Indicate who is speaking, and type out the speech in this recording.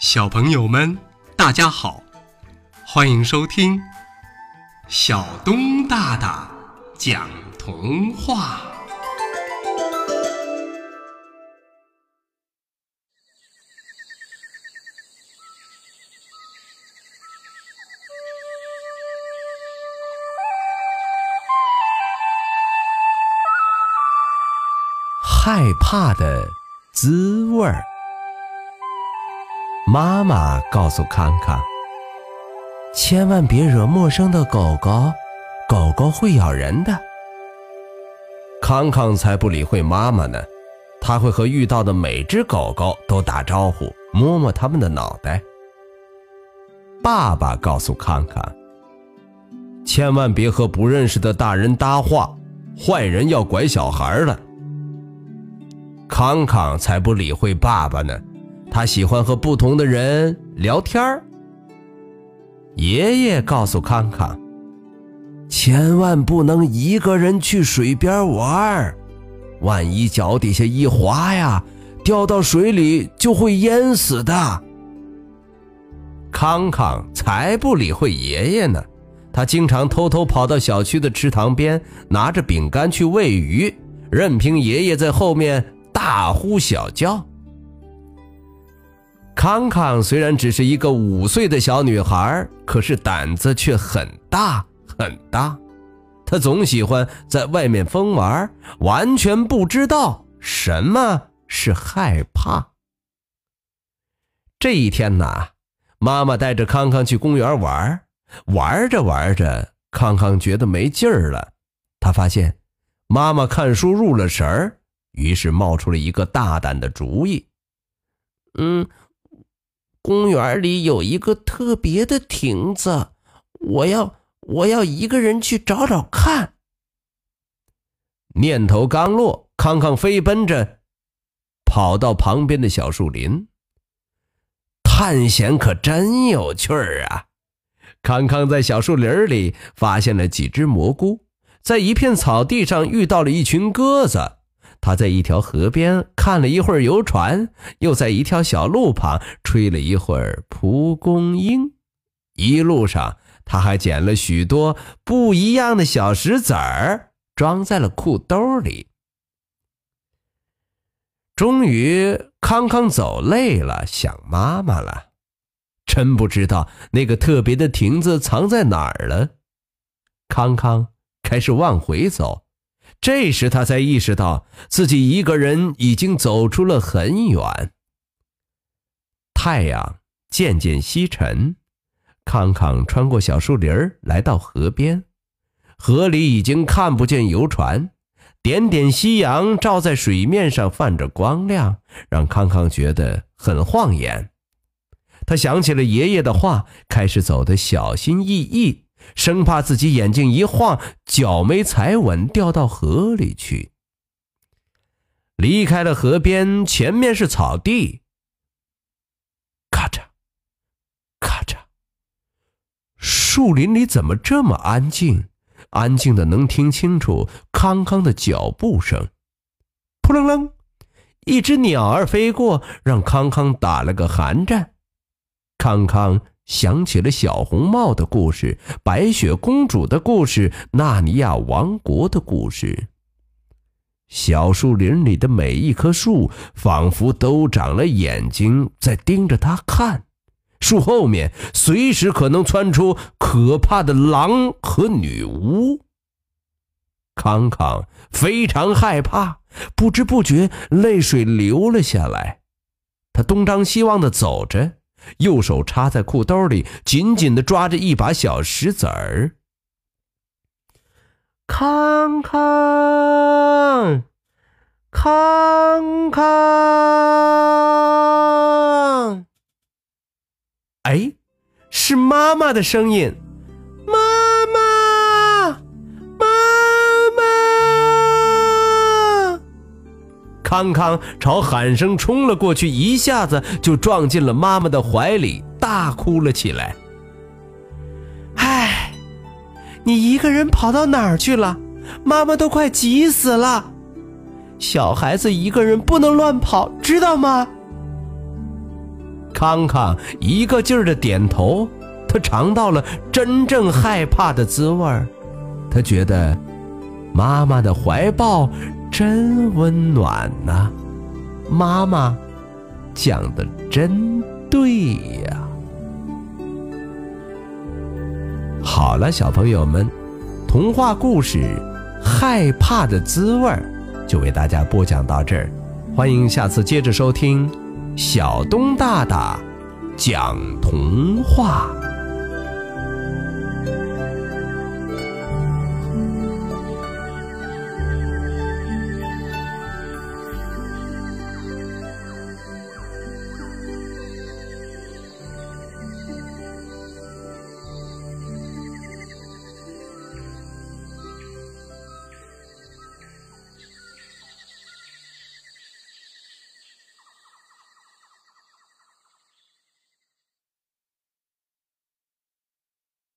Speaker 1: 小朋友们，大家好，欢迎收听小东大大讲童话。
Speaker 2: 害怕的滋味儿。妈妈告诉康康：“千万别惹陌生的狗狗，狗狗会咬人的。”康康才不理会妈妈呢，他会和遇到的每只狗狗都打招呼，摸摸它们的脑袋。爸爸告诉康康：“千万别和不认识的大人搭话，坏人要拐小孩了。”康康才不理会爸爸呢。他喜欢和不同的人聊天。爷爷告诉康康：“千万不能一个人去水边玩儿，万一脚底下一滑呀，掉到水里就会淹死的。”康康才不理会爷爷呢，他经常偷偷跑到小区的池塘边，拿着饼干去喂鱼，任凭爷爷在后面大呼小叫。康康虽然只是一个五岁的小女孩，可是胆子却很大很大。她总喜欢在外面疯玩，完全不知道什么是害怕。这一天呐，妈妈带着康康去公园玩，玩着玩着，康康觉得没劲儿了。他发现妈妈看书入了神儿，于是冒出了一个大胆的主意：“嗯。”公园里有一个特别的亭子，我要我要一个人去找找看。念头刚落，康康飞奔着跑到旁边的小树林。探险可真有趣儿啊！康康在小树林里发现了几只蘑菇，在一片草地上遇到了一群鸽子。他在一条河边看了一会儿游船，又在一条小路旁吹了一会儿蒲公英。一路上，他还捡了许多不一样的小石子儿，装在了裤兜里。终于，康康走累了，想妈妈了。真不知道那个特别的亭子藏在哪儿了。康康开始往回走。这时，他才意识到自己一个人已经走出了很远。太阳渐渐西沉，康康穿过小树林来到河边。河里已经看不见游船，点点夕阳照在水面上，泛着光亮，让康康觉得很晃眼。他想起了爷爷的话，开始走得小心翼翼。生怕自己眼睛一晃，脚没踩稳，掉到河里去。离开了河边，前面是草地。咔嚓，咔嚓，树林里怎么这么安静？安静的能听清楚康康的脚步声。扑棱棱，一只鸟儿飞过，让康康打了个寒战。康康。想起了小红帽的故事、白雪公主的故事、纳尼亚王国的故事。小树林里的每一棵树仿佛都长了眼睛，在盯着他看。树后面随时可能窜出可怕的狼和女巫。康康非常害怕，不知不觉泪水流了下来。他东张西望的走着。右手插在裤兜里，紧紧的抓着一把小石子儿。康康，康康，哎，是妈妈的声音。康康朝喊声冲了过去，一下子就撞进了妈妈的怀里，大哭了起来。唉，你一个人跑到哪儿去了？妈妈都快急死了。小孩子一个人不能乱跑，知道吗？康康一个劲儿的点头，他尝到了真正害怕的滋味儿。他觉得妈妈的怀抱真温暖呐，妈妈讲的真对呀。好了，小朋友们，童话故事《害怕的滋味》就为大家播讲到这儿，欢迎下次接着收听小东大大讲童话。